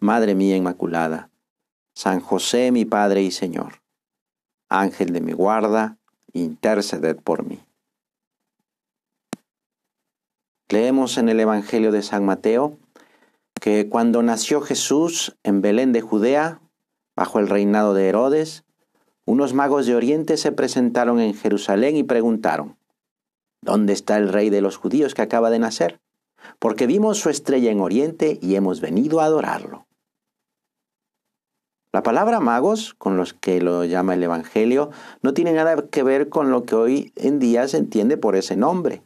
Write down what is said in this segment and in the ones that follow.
Madre mía Inmaculada, San José mi Padre y Señor, Ángel de mi guarda, interceded por mí. Leemos en el Evangelio de San Mateo que cuando nació Jesús en Belén de Judea, bajo el reinado de Herodes, unos magos de Oriente se presentaron en Jerusalén y preguntaron, ¿Dónde está el rey de los judíos que acaba de nacer? Porque vimos su estrella en Oriente y hemos venido a adorarlo. La palabra magos, con los que lo llama el Evangelio, no tiene nada que ver con lo que hoy en día se entiende por ese nombre.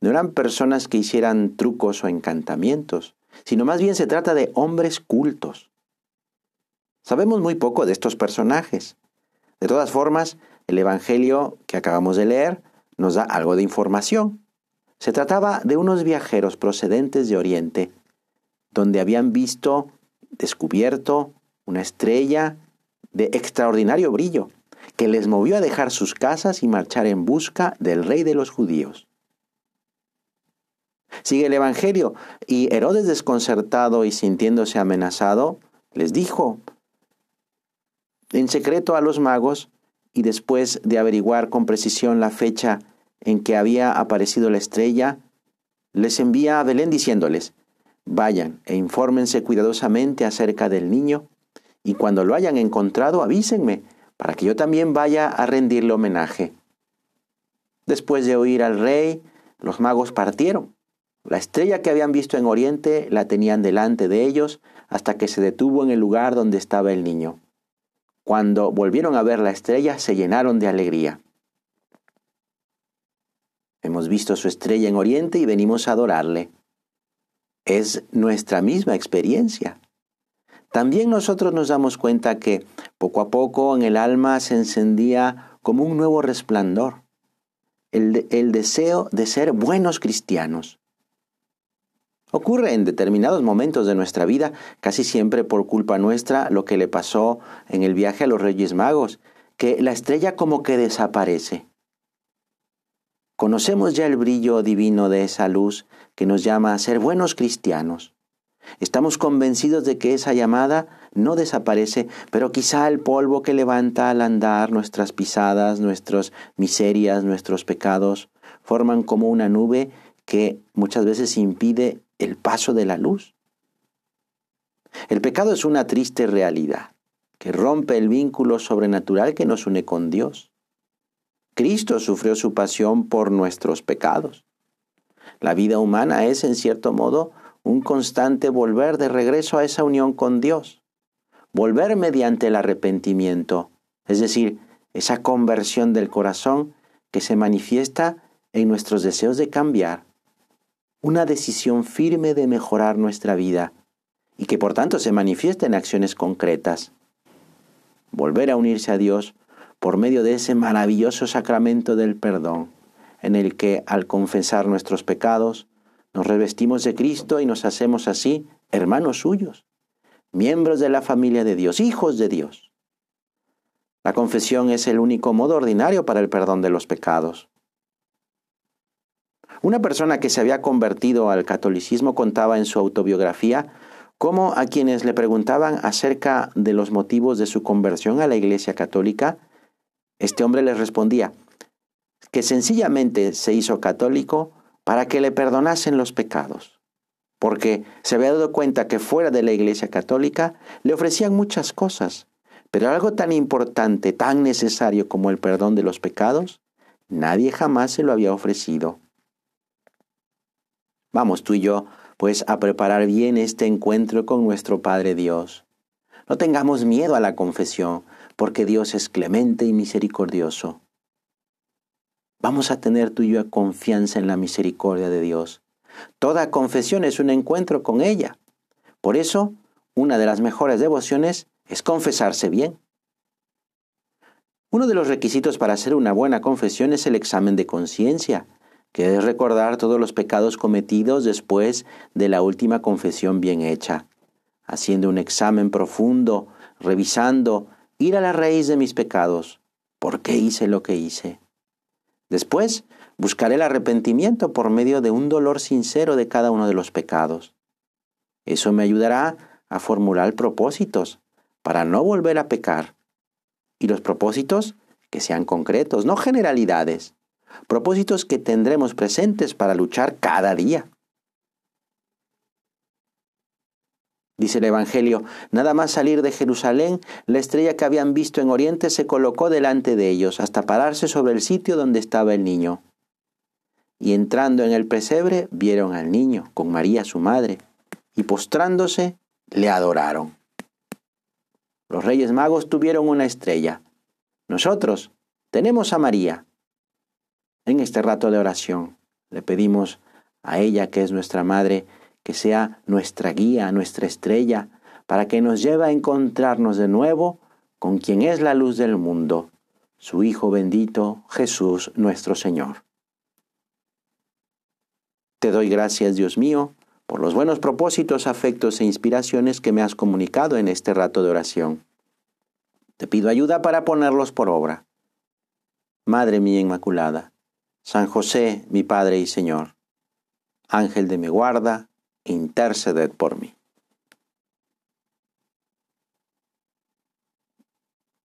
No eran personas que hicieran trucos o encantamientos, sino más bien se trata de hombres cultos. Sabemos muy poco de estos personajes. De todas formas, el Evangelio que acabamos de leer nos da algo de información. Se trataba de unos viajeros procedentes de Oriente, donde habían visto, descubierto una estrella de extraordinario brillo, que les movió a dejar sus casas y marchar en busca del rey de los judíos. Sigue el Evangelio, y Herodes desconcertado y sintiéndose amenazado, les dijo en secreto a los magos, y después de averiguar con precisión la fecha en que había aparecido la estrella, les envía a Belén diciéndoles, vayan e infórmense cuidadosamente acerca del niño y cuando lo hayan encontrado avísenme, para que yo también vaya a rendirle homenaje. Después de oír al rey, los magos partieron. La estrella que habían visto en Oriente la tenían delante de ellos hasta que se detuvo en el lugar donde estaba el niño. Cuando volvieron a ver la estrella, se llenaron de alegría. Hemos visto su estrella en Oriente y venimos a adorarle. Es nuestra misma experiencia. También nosotros nos damos cuenta que poco a poco en el alma se encendía como un nuevo resplandor, el, el deseo de ser buenos cristianos. Ocurre en determinados momentos de nuestra vida, casi siempre por culpa nuestra, lo que le pasó en el viaje a los Reyes Magos, que la estrella como que desaparece. Conocemos ya el brillo divino de esa luz que nos llama a ser buenos cristianos. Estamos convencidos de que esa llamada no desaparece, pero quizá el polvo que levanta al andar nuestras pisadas, nuestras miserias, nuestros pecados, forman como una nube que muchas veces impide el paso de la luz. El pecado es una triste realidad que rompe el vínculo sobrenatural que nos une con Dios. Cristo sufrió su pasión por nuestros pecados. La vida humana es, en cierto modo, un constante volver de regreso a esa unión con Dios. Volver mediante el arrepentimiento, es decir, esa conversión del corazón que se manifiesta en nuestros deseos de cambiar, una decisión firme de mejorar nuestra vida y que por tanto se manifiesta en acciones concretas. Volver a unirse a Dios por medio de ese maravilloso sacramento del perdón, en el que al confesar nuestros pecados, nos revestimos de Cristo y nos hacemos así hermanos suyos, miembros de la familia de Dios, hijos de Dios. La confesión es el único modo ordinario para el perdón de los pecados. Una persona que se había convertido al catolicismo contaba en su autobiografía cómo a quienes le preguntaban acerca de los motivos de su conversión a la Iglesia Católica, este hombre les respondía que sencillamente se hizo católico para que le perdonasen los pecados, porque se había dado cuenta que fuera de la Iglesia Católica le ofrecían muchas cosas, pero algo tan importante, tan necesario como el perdón de los pecados, nadie jamás se lo había ofrecido. Vamos tú y yo, pues, a preparar bien este encuentro con nuestro Padre Dios. No tengamos miedo a la confesión, porque Dios es clemente y misericordioso. Vamos a tener tú y yo confianza en la misericordia de Dios. Toda confesión es un encuentro con ella. Por eso, una de las mejores devociones es confesarse bien. Uno de los requisitos para hacer una buena confesión es el examen de conciencia, que es recordar todos los pecados cometidos después de la última confesión bien hecha, haciendo un examen profundo, revisando, ir a la raíz de mis pecados. ¿Por qué hice lo que hice? Después, buscaré el arrepentimiento por medio de un dolor sincero de cada uno de los pecados. Eso me ayudará a formular propósitos para no volver a pecar. Y los propósitos que sean concretos, no generalidades propósitos que tendremos presentes para luchar cada día. Dice el Evangelio, nada más salir de Jerusalén, la estrella que habían visto en Oriente se colocó delante de ellos hasta pararse sobre el sitio donde estaba el niño. Y entrando en el pesebre, vieron al niño con María su madre, y postrándose, le adoraron. Los reyes magos tuvieron una estrella. Nosotros tenemos a María, en este rato de oración le pedimos a ella, que es nuestra Madre, que sea nuestra guía, nuestra estrella, para que nos lleve a encontrarnos de nuevo con quien es la luz del mundo, su Hijo bendito, Jesús nuestro Señor. Te doy gracias, Dios mío, por los buenos propósitos, afectos e inspiraciones que me has comunicado en este rato de oración. Te pido ayuda para ponerlos por obra. Madre mía Inmaculada, San José, mi Padre y Señor, Ángel de mi guarda, interceded por mí.